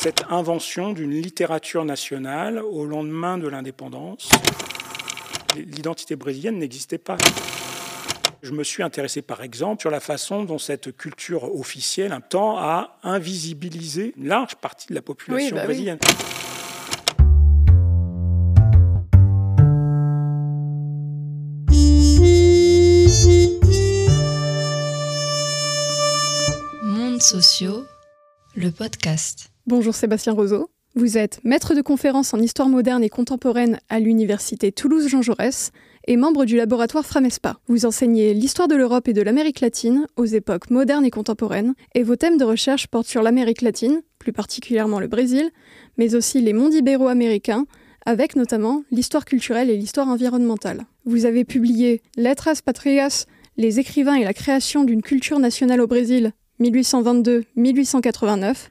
cette invention d'une littérature nationale au lendemain de l'indépendance. L'identité brésilienne n'existait pas. Je me suis intéressé par exemple sur la façon dont cette culture officielle tend à invisibiliser une large partie de la population bah brésilienne. Mondes sociaux, le podcast. Bonjour Sébastien Roseau. Vous êtes maître de conférences en histoire moderne et contemporaine à l'université Toulouse-Jean Jaurès et membre du laboratoire Framespa. Vous enseignez l'histoire de l'Europe et de l'Amérique latine aux époques modernes et contemporaines, et vos thèmes de recherche portent sur l'Amérique latine, plus particulièrement le Brésil, mais aussi les mondes ibéro-américains, avec notamment l'histoire culturelle et l'histoire environnementale. Vous avez publié Letras Patrias, les écrivains et la création d'une culture nationale au Brésil, 1822-1889,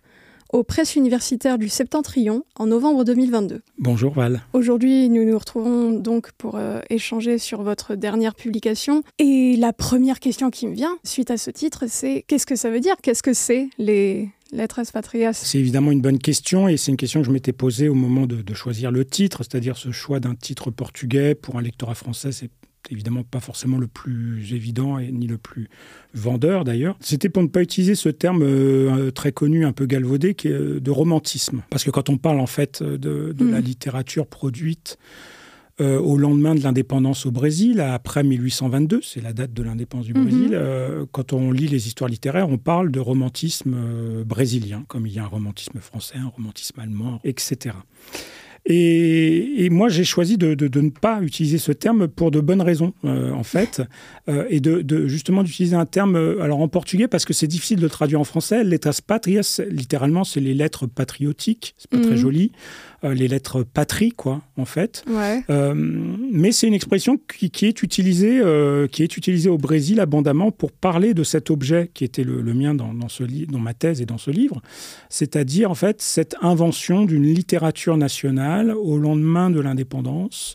aux presses universitaires du Septentrion en novembre 2022. Bonjour Val. Aujourd'hui, nous nous retrouvons donc pour euh, échanger sur votre dernière publication. Et la première question qui me vient suite à ce titre, c'est qu'est-ce que ça veut dire? Qu'est-ce que c'est les lettres patrias? C'est évidemment une bonne question et c'est une question que je m'étais posée au moment de, de choisir le titre, c'est-à-dire ce choix d'un titre portugais pour un lectorat français, c'est évidemment pas forcément le plus évident et ni le plus vendeur d'ailleurs. C'était pour ne pas utiliser ce terme euh, très connu, un peu galvaudé, qui est euh, de romantisme. Parce que quand on parle en fait de, de Mm. la littérature produite euh, au lendemain de l'indépendance au Brésil, après 1822, c'est la date de l'indépendance du. Brésil, euh, quand on lit les histoires littéraires, on parle de romantisme euh, brésilien, comme il y a un romantisme français, un romantisme allemand, etc. Et, et moi, j'ai choisi de, de- de ne pas utiliser ce terme pour de bonnes raisons, euh, en fait, euh, et de, de- justement d'utiliser un terme, euh, alors en portugais, parce que c'est difficile de le traduire en français. Letras patrias, littéralement, c'est les lettres patriotiques, c'est pas Mhm. très joli, Euh, les lettres patrie, quoi, en fait. Ouais. Mais c'est une expression qui, qui est utilisée, qui est utilisée au Brésil abondamment pour parler de cet objet qui était le, le mien dans, dans ce li- dans ma thèse et dans ce livre, c'est-à-dire en fait cette invention d'une littérature nationale au lendemain de l'indépendance.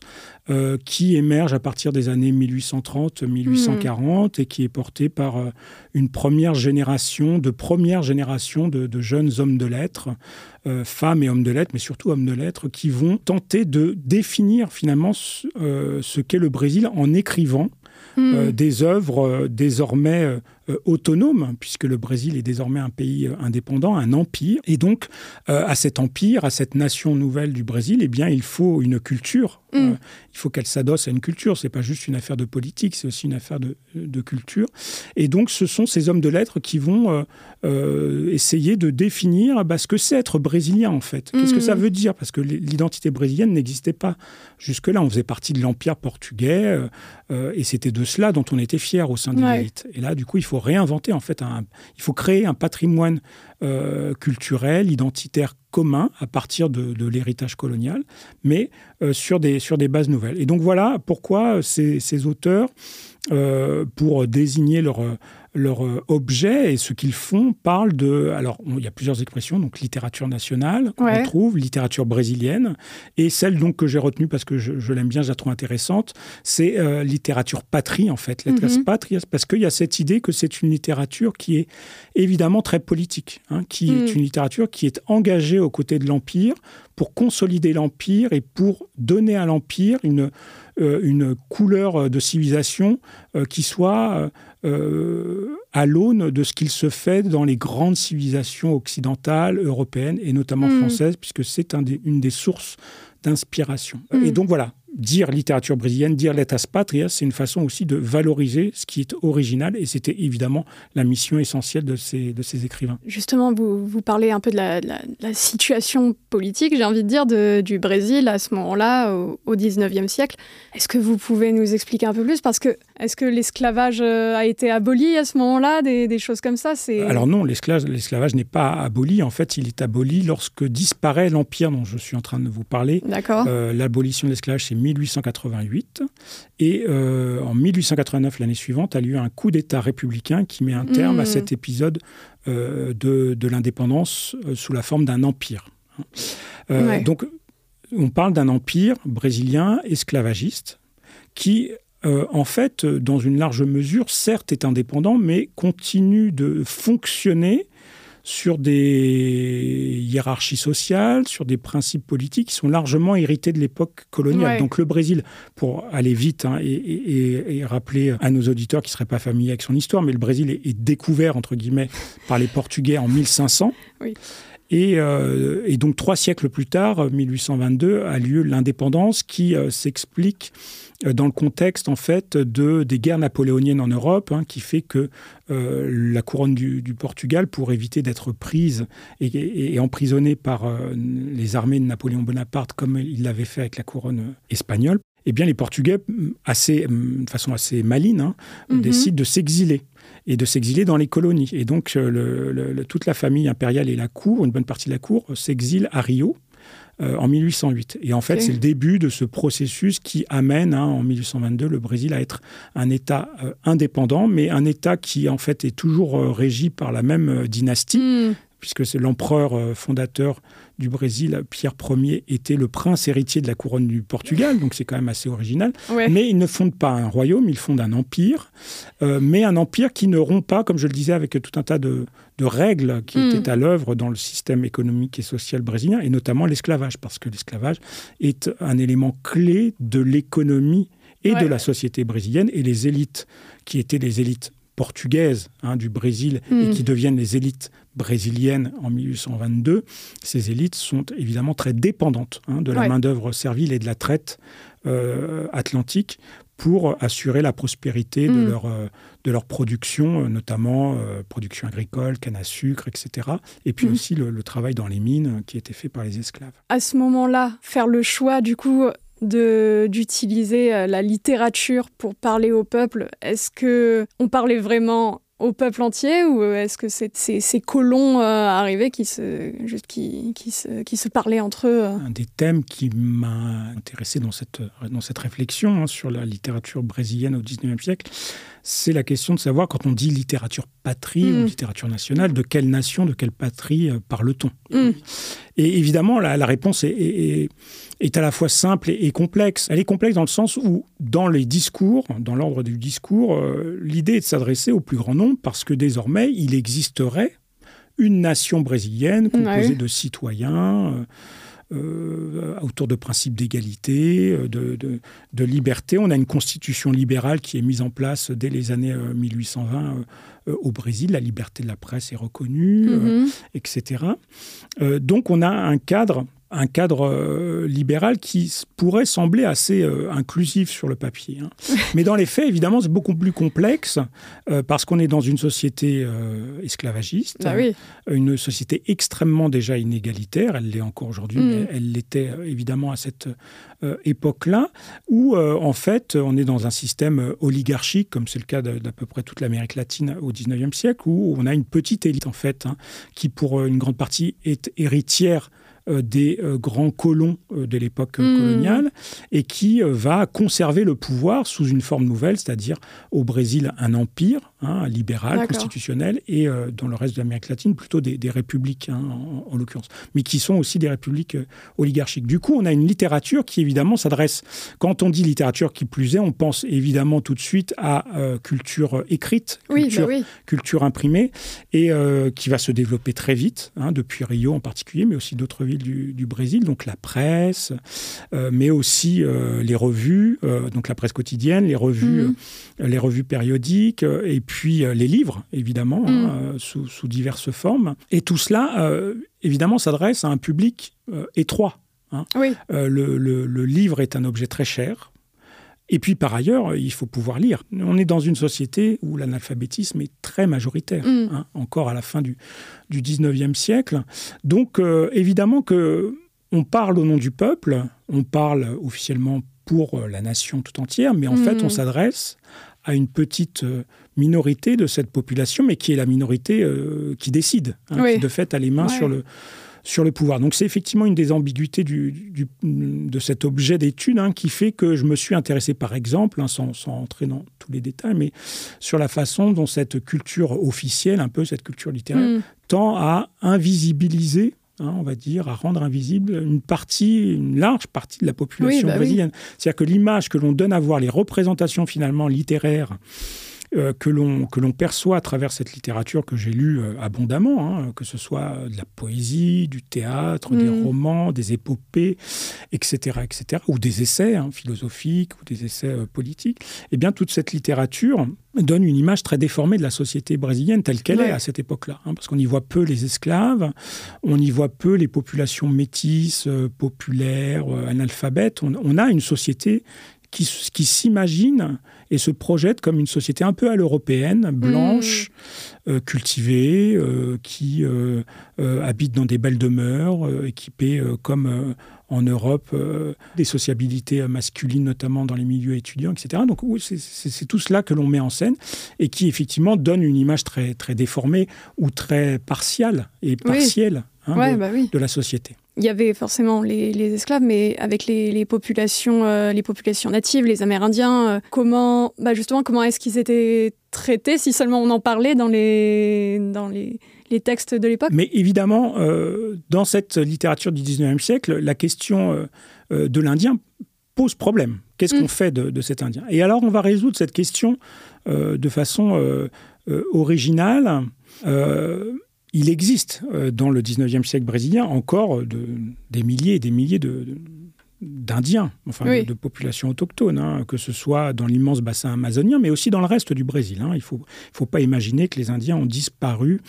euh, qui émerge à partir des années 1830-1840 et qui est portée par euh, une première génération, de première génération de, de jeunes hommes de lettres, euh, femmes et hommes de lettres, mais surtout hommes de lettres, qui vont tenter de définir finalement ce, ce qu'est le Brésil en écrivant Mm. euh, des œuvres désormais euh, autonomes, puisque le Brésil est désormais un pays euh, indépendant, un empire. Et donc, euh, à cet empire, à cette nation nouvelle du Brésil, eh bien, il faut une culture. Mm. Euh, il faut qu'elle s'adosse à une culture. C'est pas juste une affaire de politique, c'est aussi une affaire de, de culture. Et donc, ce sont ces hommes de lettres qui vont essayer de définir bah, ce que c'est être brésilien, en fait. Qu'est-ce que Mm. ça veut dire? Parce que l'identité brésilienne n'existait pas jusque-là. On faisait partie de l'empire portugais. et c'était de cela dont on était fier au sein de Ouais. Et là, du coup, il faut réinventer, en fait, un, il faut créer un patrimoine euh, culturel, identitaire commun à partir de, l'héritage colonial, mais euh, sur, des, sur des bases nouvelles. Et donc voilà pourquoi ces, ces auteurs, euh, pour désigner leur, leur euh, objet et ce qu'ils font, parlent de... Alors, il y a plusieurs expressions, donc littérature nationale qu'on Ouais. retrouve, littérature brésilienne, et celle donc que j'ai retenue parce que je, je l'aime bien, je la trouve intéressante, c'est euh, littérature patrie, en fait, lettres Mhm. patrias, parce qu'il y a cette idée que c'est une littérature qui est évidemment très politique, hein, qui Mhm. est une littérature qui est engagée aux côtés de l'Empire pour consolider l'Empire et pour donner à l'Empire une, euh, une couleur de civilisation euh, qui soit euh, à l'aune de ce qu'il se fait dans les grandes civilisations occidentales, européennes et notamment Mhm. françaises, puisque c'est un des- une des sources d'inspiration. Mhm. Et donc voilà, dire littérature brésilienne, dire letras patrias, c'est une façon aussi de valoriser ce qui est original, et c'était évidemment la mission essentielle de ces, de ces écrivains. Justement, vous, vous parlez un peu de la, de la- de la situation politique, j'ai envie de dire, de- du Brésil à ce moment-là, au, au 19e siècle. Est-ce que vous pouvez nous expliquer un peu plus? Parce que est-ce que l'esclavage euh, a été aboli à ce moment-là Des, des choses comme ça? C'est... Alors non, l'esclavage, n'est pas aboli, en fait il est aboli lorsque disparaît l'empire dont je suis en train de vous parler. D'accord. Euh, L'abolition de l'esclavage, c'est 1888. Et euh, en 1889, l'année suivante, a lieu un coup d'État républicain qui met un terme à cet épisode euh, de, de l'indépendance sous la forme d'un empire. Ouais. Donc, on parle d'un empire brésilien esclavagiste qui, euh, en fait, euh, dans une large mesure, certes est indépendant, mais continue de fonctionner sur des hiérarchie sociale, sur des principes politiques qui sont largement hérités de l'époque coloniale. Donc le Brésil, pour aller vite hein, et, rappeler à nos auditeurs qui ne seraient pas familiers avec son histoire, mais le Brésil est, est découvert, entre guillemets, par les Portugais en 1500. Oui. Euh, et, donc trois siècles plus tard, 1822, a lieu l'indépendance qui euh, s'explique dans le contexte en fait de des guerres napoléoniennes en Europe, hein, qui fait que la couronne du, Portugal, pour éviter d'être prise et, emprisonnée par les armées de Napoléon Bonaparte, comme il l'avait fait avec la couronne espagnole, eh bien les Portugais, assez, de façon assez maligne, hein, mhm. décident de s'exiler et de s'exiler dans les colonies. Et donc, euh, toute la famille impériale et la cour, une bonne partie de la cour, s'exile à Rio. Euh, en 1808. Et en fait, c'est le début de ce processus qui amène, hein, en 1822, le Brésil à être un État euh, indépendant, mais un État qui, en fait, est toujours régi par la même dynastie, hmm. puisque c'est l'empereur fondateur du Brésil, Pierre Ier, était le prince héritier de la couronne du Portugal, donc c'est quand même assez original. Mais il ne fonde pas un royaume, il fonde un empire, euh, mais un empire qui ne rompt pas, comme je le disais, avec tout un tas de, règles qui hmm. étaient à l'œuvre dans le système économique et social brésilien, et notamment l'esclavage, parce que l'esclavage est un élément clé de l'économie et de la société brésilienne, et les élites qui étaient les élites portugaises hein, du Brésil et hmm. qui deviennent les élites brésiliennes en 1822, ces élites sont évidemment très dépendantes hein, de la main-d'œuvre servile et de la traite euh, atlantique pour assurer la prospérité de, hmm. leur, euh, de leur production, euh, notamment production agricole, canne à sucre, etc. Et puis hmm. aussi le, le, travail dans les mines qui était fait par les esclaves. À ce moment-là, faire le choix du coup d'utiliser euh, la littérature pour parler au peuple Est-ce que on parlait vraiment au peuple entier ou est-ce que c'est ces colons euh, arrivés qui se, qui, qui, se, qui se parlaient entre eux euh? Un des thèmes qui m'a intéressé dans cette, dans cette réflexion hein, sur la littérature brésilienne au XIXe siècle, c'est la question de savoir, quand on dit littérature patrie ou mm. littérature nationale, de quelle nation, de quelle patrie parle-t-on? Mm. Et évidemment, la, la réponse est est à la fois simple et, complexe. Elle est complexe dans le sens où, dans les discours, dans l'ordre du discours, euh, l'idée est de s'adresser au plus grand nombre parce que désormais, il existerait une nation brésilienne composée de citoyens. Euh, euh, autour de principes d'égalité, de, de, liberté. On a une constitution libérale qui est mise en place dès les années 1820 au Brésil. La liberté de la presse est reconnue, mm-hmm. etc. donc on a un cadre un cadre euh, libéral qui pourrait sembler assez euh, inclusif sur le papier. Hein. Mais dans les faits, évidemment, c'est beaucoup plus complexe euh, parce qu'on est dans une société esclavagiste, bah une société extrêmement déjà inégalitaire. Elle l'est encore aujourd'hui, mais mm. elle l'était évidemment à cette époque-là, où en fait, on est dans un système oligarchique, comme c'est le cas d'à peu près toute l'Amérique latine au 19e siècle, où on a une petite élite en fait, hein, qui pour une grande partie est héritière des euh, grands colons euh, de l'époque hmm. coloniale et qui va conserver le pouvoir sous une forme nouvelle, c'est-à-dire au Brésil un empire hein, libéral, constitutionnel, et dans le reste de l'Amérique latine plutôt des, républiques hein, en, l'occurrence, mais qui sont aussi des républiques oligarchiques. Du coup, on a une littérature qui évidemment s'adresse, quand on dit littérature qui plus est, on pense évidemment tout de suite à culture écrite, bah culture, culture imprimée, et qui va se développer très vite, hein, depuis Rio en particulier, mais aussi d'autres villes du, Brésil, donc la presse, euh, mais aussi euh, les revues, euh, donc la presse quotidienne, les revues, mhm. les revues périodiques, et puis les livres, évidemment, hein, mhm. sous, diverses formes. Et tout cela, évidemment, s'adresse à un public étroit. Hein. le, livre est un objet très cher. Et puis par ailleurs, il faut pouvoir lire. On est dans une société où l'analphabétisme est très majoritaire, mm. hein, encore à la fin du, du 19e siècle. Donc euh, évidemment que on parle au nom du peuple, on parle officiellement pour euh, la nation tout entière, mais en fait on mm. s'adresse à une petite euh, minorité de cette population, mais qui est la minorité qui décide, hein, qui de fait a les mains sur le sur le pouvoir. Donc c'est effectivement une des ambiguïtés du, de cet objet d'étude hein, qui fait que je me suis intéressé par exemple, hein, sans, sans, entrer dans tous les détails, mais sur la façon dont cette culture officielle, un peu cette culture littéraire, mm. tend à invisibiliser Hein, on va dire, à rendre invisible une partie, une large partie de la population bah brésilienne. C'est-à-dire que l'image que l'on donne à voir, les représentations finalement littéraires euh, que l'on perçoit à travers cette littérature que j'ai lue euh, abondamment, hein, que ce soit de la poésie, du théâtre, des Mm. romans, des épopées, etc., etc., ou des essais hein, philosophiques ou des essais euh, politiques. Eh bien, toute cette littérature donne une image très déformée de la société brésilienne telle qu'elle Ouais. est à cette époque-là, hein, parce qu'on y voit peu les esclaves, on y voit peu les populations métisses, populaires, analphabètes. On, on a une société qui, qui s'imagine et se projette comme une société un peu à l'européenne, blanche, euh, cultivée, euh, qui euh, habite dans des belles demeures, équipée comme en Europe, des sociabilités masculines, notamment dans les milieux étudiants, etc. Donc oui, c'est- tout cela que l'on met en scène et qui effectivement donne une image très, très déformée ou très partiale et partielle hein, Ouais, de, bah oui. de la société. Il y avait forcément les, les esclaves, mais avec les, les populations, euh, les populations natives, les Amérindiens, euh, comment, bah justement, comment est-ce qu'ils étaient traités si seulement on en parlait dans les, dans les, les textes de l'époque? Mais évidemment, euh, dans cette littérature du 19e siècle, la question de l'Indien pose problème. Qu'est-ce Mm. qu'on fait de, de cet Indien? Et alors, on va résoudre cette question de façon originale. Euh, il existe euh, dans le 19e siècle brésilien encore de- des milliers et des milliers de- d'Indiens, enfin Oui. de, de populations autochtones, hein, que ce soit dans l'immense bassin amazonien, mais aussi dans le reste du Brésil. hein. Il ne faut, faut pas imaginer que les Indiens ont disparu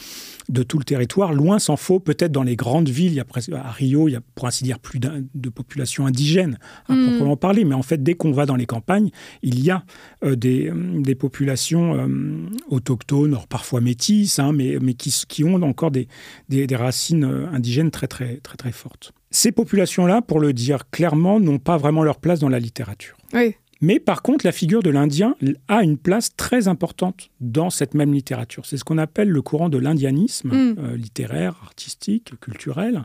de tout le territoire. Loin s'en faut, peut-être dans les grandes villes, il y a presque, à Rio, il y a pour ainsi dire plus de population indigène à Mm. proprement parler. Mais en fait, dès qu'on va dans les campagnes, il y a euh, des, euh, des populations euh, autochtones, parfois métisses, hein, mais, mais qui ont encore des, des, des racines euh, indigènes très, très, très, très fortes. Ces populations-là, pour le dire clairement, n'ont pas vraiment leur place dans la littérature. Oui. Mais par contre, la figure de l'Indien a une place très importante dans cette même littérature. C'est ce qu'on appelle le courant de l'indianisme Mm. euh, littéraire, artistique, culturel,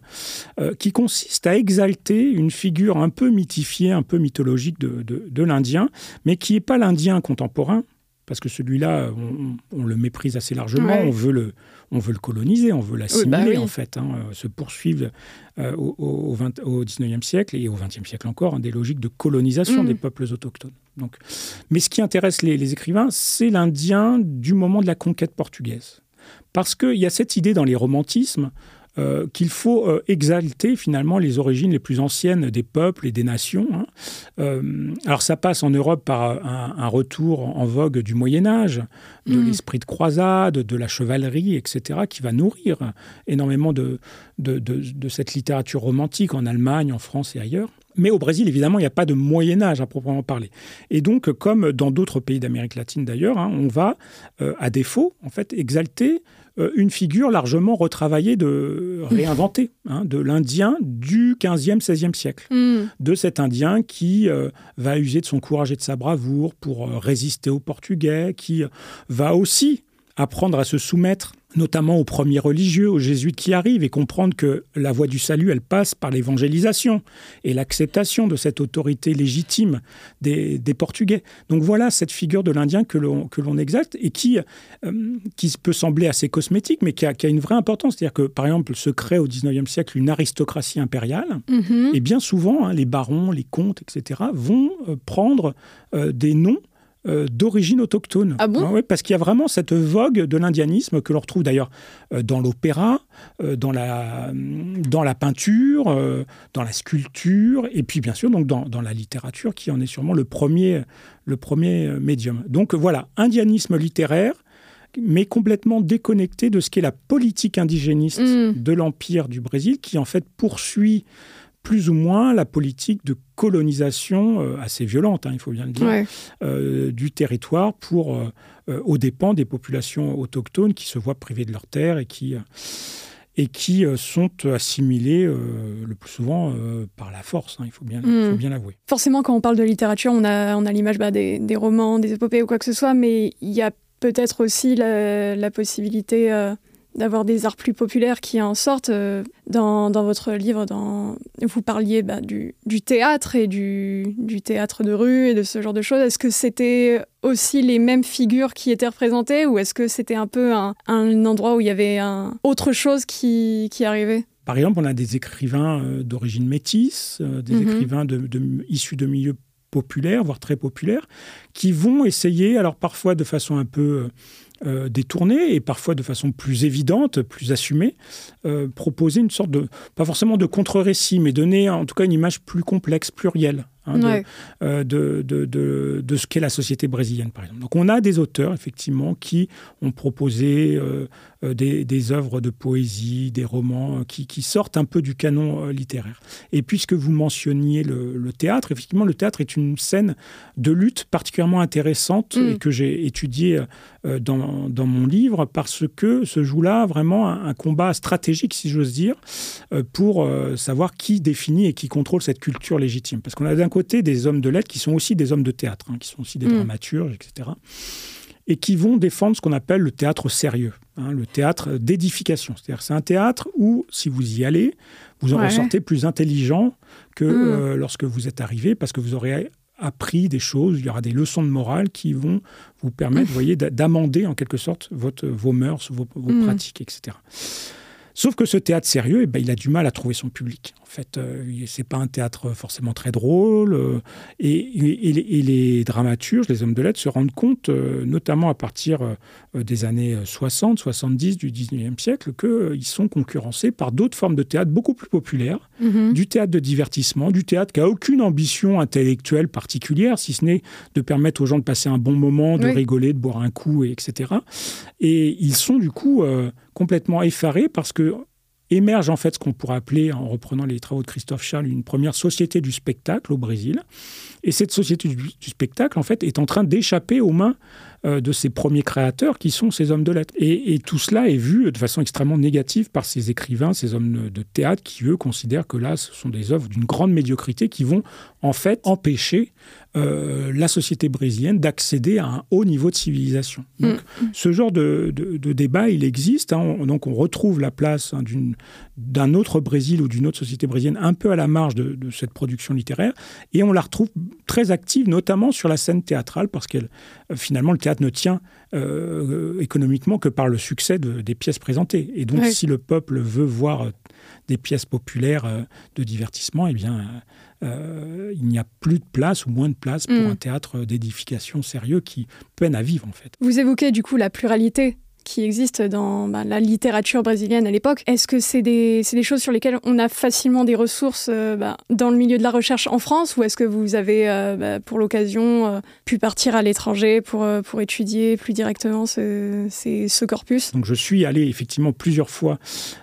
euh, qui consiste à exalter une figure un peu mythifiée, un peu mythologique de, de- de l'Indien, mais qui n'est pas l'Indien contemporain, parce que celui-là, on, on le méprise assez largement, Ouais. on, veut le, on veut le coloniser, on veut l'assimiler oui. en fait, hein, euh, se poursuivre euh, au, au, 20 au 19e siècle et au 20e siècle encore, hein, des logiques de colonisation Mm. des peuples autochtones. Donc, mais ce qui intéresse les, les écrivains, c'est l'Indien du moment de la conquête portugaise. Parce qu'il y a cette idée dans les romantismes euh, qu'il faut euh, exalter finalement les origines les plus anciennes des peuples et des nations. hein. Euh, alors ça passe en Europe par un, un retour en vogue du Moyen Âge, de Mm. l'esprit de croisade, de la chevalerie, etc., qui va nourrir énormément de, de, de- de cette littérature romantique en Allemagne, en France et ailleurs. Mais au Brésil, évidemment, il n'y a pas de Moyen Âge à proprement parler. Et donc, comme dans d'autres pays d'Amérique latine d'ailleurs, hein, on va, euh, à défaut, en fait, exalter euh, une figure largement retravaillée, de réinventée, hein, de l'Indien du 15e, 16e siècle Mm. de cet Indien qui euh, va user de son courage et de sa bravoure pour résister aux Portugais, qui va aussi apprendre à se soumettre notamment aux premiers religieux, aux jésuites qui arrivent, et comprendre que la voie du salut, elle passe par l'évangélisation et l'acceptation de cette autorité légitime des, des Portugais. Donc voilà cette figure de l'Indien que l'on exalte et qui, euh, qui peut sembler assez cosmétique, mais qui a, qui a une vraie importance. C'est-à-dire que, par exemple, se crée au XIXe siècle une aristocratie impériale, Mhm. et bien souvent, hein, les barons, les comtes, etc., vont euh, prendre euh, des noms euh, d'origine autochtone. Ah bon? Ouais, Parce qu'il y a vraiment cette vogue de l'indianisme que l'on retrouve d'ailleurs euh, dans l'opéra, euh, dans, la, dans la peinture, dans la sculpture, et puis bien sûr donc dans, dans la littérature, qui en est sûrement le premier, le premier médium. Donc voilà, indianisme littéraire, mais complètement déconnecté de ce qu'est la politique indigéniste Mm. de l'Empire du Brésil, qui en fait poursuit plus ou moins la politique de colonisation euh, assez violente, hein, il faut bien le dire, Ouais. euh, du territoire pour, euh, euh, aux dépens des populations autochtones qui se voient privées de leurs terres et qui, et qui sont assimilées le plus souvent par la force, hein, il faut bien il faut Mm. bien l'avouer. Forcément, quand on parle de littérature, on a, on a l'image bah, des, des romans, des épopées ou quoi que ce soit, mais il y a peut-être aussi la, la possibilité d'avoir des arts plus populaires qui en sortent. euh, dans, dans votre livre, dans, vous parliez bah, du, du théâtre et du, du théâtre de rue et de ce genre de choses. Est-ce que c'était aussi les mêmes figures qui étaient représentées ou est-ce que c'était un peu un, un endroit où il y avait un, autre chose qui, qui arrivait? Par exemple, on a des écrivains euh, d'origine métisse, euh, des Mhm. écrivains de, de- issus de milieux populaires, voire très populaires, qui vont essayer, alors parfois de façon un peu euh, détournée et parfois de façon plus évidente, plus assumée, euh, proposer une sorte de, pas forcément de contre-récit, mais donner en tout cas une image plus complexe, plurielle. Hein, euh, de, de, de, de, ce qu'est la société brésilienne, par exemple. Donc on a des auteurs, effectivement, qui ont proposé des, des, œuvres de poésie, des romans qui, qui, sortent un peu du canon littéraire. Et puisque vous mentionniez le, le, théâtre, effectivement, le théâtre est une scène de lutte particulièrement intéressante mm. et que j'ai étudiée dans, dans, mon livre parce que se joue là vraiment un, un combat stratégique, si j'ose dire, pour savoir qui définit et qui contrôle cette culture légitime. Parce qu'on a d'un côté des hommes de lettres qui sont aussi des hommes de théâtre, hein, qui sont aussi des mm. dramaturges, etc. Et qui vont défendre ce qu'on appelle le théâtre sérieux, hein, le théâtre d'édification. C'est-à-dire c'est un théâtre où, si vous y allez, vous en ressortez plus intelligent que mm. euh, lorsque vous êtes arrivé, parce que vous aurez appris des choses, il y aura des leçons de morale qui vont vous permettre, vous voyez, d'amender en quelque sorte votre, vos mœurs, vos, vos mm. pratiques, etc. Sauf que ce théâtre sérieux, eh ben, il a du mal à trouver son public. En fait, euh, c'est pas un théâtre forcément très drôle. Euh, et, et, les dramaturges, les hommes de lettres, se rendent compte, euh, notamment à partir des années 60, 70 du 19e siècle, qu'ils sont concurrencés par d'autres formes de théâtre beaucoup plus populaires, mm-hmm. du théâtre de divertissement, du théâtre qui a aucune ambition intellectuelle particulière, si ce n'est de permettre aux gens de passer un bon moment, de oui. rigoler, de boire un coup, etc. Et ils sont du coup complètement effarés parce que émerge en fait ce qu'on pourrait appeler, en reprenant les travaux de Christophe Charles, une première société du spectacle au Brésil. Et cette société du, du spectacle, en fait, est en train d'échapper aux mains euh, de ses premiers créateurs, qui sont ces hommes de lettres. Et, et, tout cela est vu de façon extrêmement négative par ces écrivains, ces hommes de théâtre, qui, eux, considèrent que là, ce sont des œuvres d'une grande médiocrité qui vont, en fait, empêcher euh, la société brésilienne d'accéder à un haut niveau de civilisation. Donc, mmh. ce genre de, de, de, débat, il existe. Hein. On, donc, on retrouve la place hein, d'un autre Brésil ou d'une autre société brésilienne un peu à la marge de, de, cette production littéraire, et on la retrouve très active, notamment sur la scène théâtrale, parce que finalement, le théâtre ne tient euh, économiquement que par le succès de, des pièces présentées. Et donc, si le peuple veut voir des pièces populaires euh, de divertissement, eh bien, euh, il n'y a plus de place ou moins de place pour mmh. un théâtre d'édification sérieux qui peine à vivre en fait. Vous évoquez du coup la pluralité qui existe dans bah, la littérature brésilienne à l'époque. Est-ce que c'est des, des, choses sur lesquelles on a facilement des ressources euh, bah, dans le milieu de la recherche en France ou est-ce que vous avez, euh, bah, pour l'occasion, euh, pu partir à l'étranger pour, pour étudier plus directement ce, corpus? Donc je suis allé effectivement plusieurs fois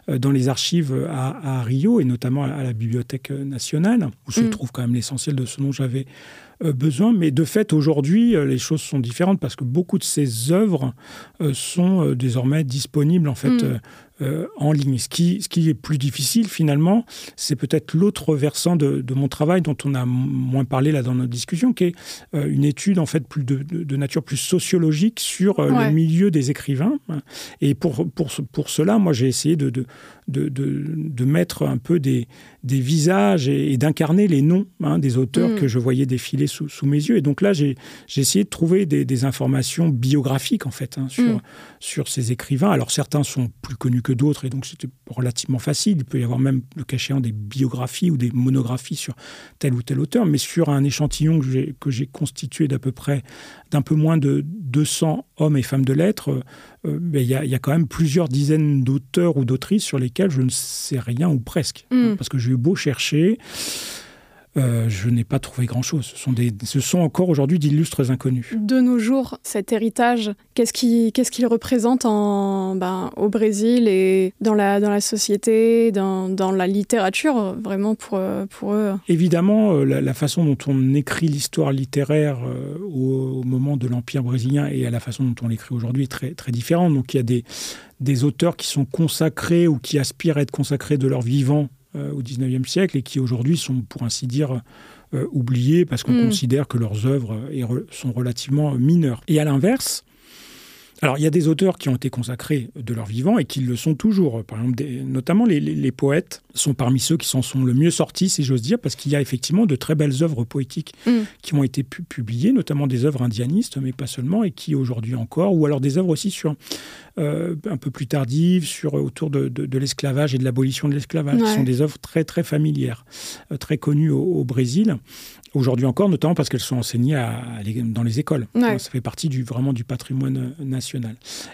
dans les archives à, à Rio et notamment à la Bibliothèque nationale où se mm. trouve quand même l'essentiel de ce dont j'avais besoin. Mais de fait, aujourd'hui, euh, les choses sont différentes parce que beaucoup de ces œuvres euh, sont euh, désormais disponibles en fait mmh. Euh, en ligne. Ce qui, ce qui est plus difficile finalement, c'est peut-être l'autre versant de, de mon travail dont on a moins parlé là dans notre discussion, qui est euh, une étude en fait plus de, de, de nature plus sociologique sur euh, ouais. le milieu des écrivains. Et pour, pour, pour cela, moi j'ai essayé de, mettre un peu des, des visages et, et d'incarner les noms hein, des auteurs mmh. que je voyais défiler sous, sous mes yeux. Et donc là, j'ai essayé de trouver des, des informations biographiques en fait hein, sur, mmh. sur ces écrivains. Alors certains sont plus connus que que d'autres et donc c'était relativement facile. Il peut y avoir même le cachéant des biographies ou des monographies sur tel ou tel auteur, mais sur un échantillon que j'ai constitué d'à peu près d'un peu moins de 200 hommes et femmes de lettres, euh, il y, y a quand même plusieurs dizaines d'auteurs ou d'autrices sur lesquels je ne sais rien ou presque mmh. parce que j'ai eu beau chercher. Euh, je n'ai pas trouvé grand-chose. Ce, sont des, ce sont encore aujourd'hui d'illustres inconnus. De nos jours, cet héritage, qu'est-ce qu'il qu qu représente en, ben, au Brésil et dans la, dans la société, dans, dans la littérature, vraiment pour, pour eux? Évidemment, euh, la, la façon dont on écrit l'histoire littéraire euh, au, au moment de l'Empire brésilien et à la façon dont on l'écrit aujourd'hui est très, très différente. Donc il y a des, des auteurs qui sont consacrés ou qui aspirent à être consacrés de leur vivant euh, au 19e siècle et qui aujourd'hui sont pour ainsi dire euh, oubliés parce qu'on mmh. considère que leurs œuvres re sont relativement mineures. Et à l'inverse, alors il y a des auteurs qui ont été consacrés de leur vivant et qui le sont toujours par exemple des, notamment les, les, les poètes sont parmi ceux qui s'en sont le mieux sortis, si j'ose dire, parce qu'il y a effectivement de très belles œuvres poétiques mm. qui ont été publiées, notamment des œuvres indianistes, mais pas seulement, et qui aujourd'hui encore, ou alors des œuvres aussi sur euh, un peu plus tardives, sur autour de, l'esclavage et de l'abolition de l'esclavage, qui sont des œuvres très très familières, euh, très connues au Brésil aujourd'hui encore, notamment parce qu'elles sont enseignées à, dans les écoles. Ça fait partie du, vraiment du patrimoine euh,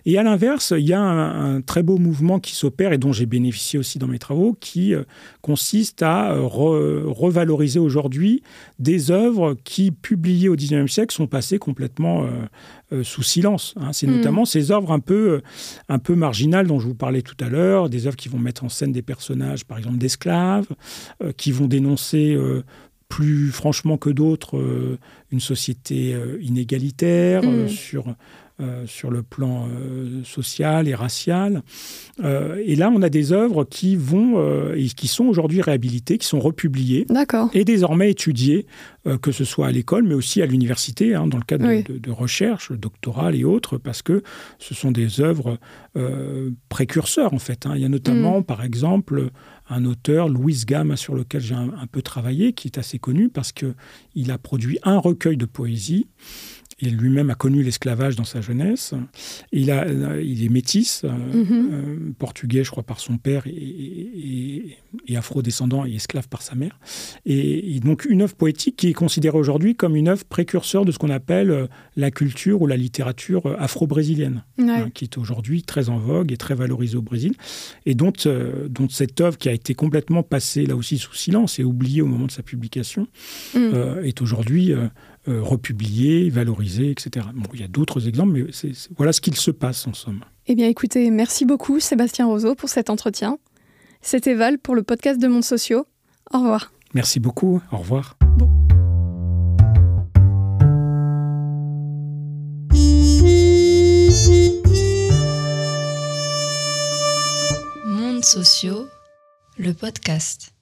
Et à l'inverse, il y a un, très beau mouvement qui s'opère et dont j'ai bénéficié aussi dans mes travaux, qui euh, consiste à euh, revaloriser aujourd'hui des œuvres qui, publiées au XIXe siècle, sont passées complètement sous silence. Hein. C'est mm. notamment ces œuvres un peu, un peu marginales dont je vous parlais tout à l'heure, des œuvres qui vont mettre en scène des personnages, par exemple d'esclaves, qui vont dénoncer plus franchement que d'autres euh, une société euh, inégalitaire euh, mm. Sur, sur le plan social et racial. et là, on a des œuvres qui vont et qui sont aujourd'hui réhabilitées, qui sont republiées et désormais étudiées, que ce soit à l'école, mais aussi à l'université, hein, dans le cadre de, de, recherche doctorale et autres, parce que ce sont des œuvres précurseurs en fait. Hein. Il y a notamment, mm. par exemple, un auteur, Louis Gam, sur lequel j'ai un, peu travaillé, qui est assez connu parce qu'il a produit un recueil de poésie il lui-même a connu l'esclavage dans sa jeunesse. Il, a, il est métis, euh, mhm. euh, portugais, je crois, par son père, et, afro-descendant et esclave par sa mère. Et, donc une œuvre poétique qui est considérée aujourd'hui comme une œuvre précurseur de ce qu'on appelle euh, la culture ou la littérature afro-brésilienne, hein, qui est aujourd'hui très en vogue et très valorisée au Brésil, et dont, dont cette œuvre qui a été complètement passée là aussi sous silence et oubliée au moment de sa publication, mm. est aujourd'hui euh, republiés, valorisés, etc. Bon, il y a d'autres exemples, mais voilà ce qu'il se passe en somme. Eh bien écoutez, merci beaucoup Sébastien Roseau pour cet entretien. C'était Val pour le podcast de Monde Sociaux. Au revoir. Merci beaucoup, au revoir. Monde Sociaux, le podcast.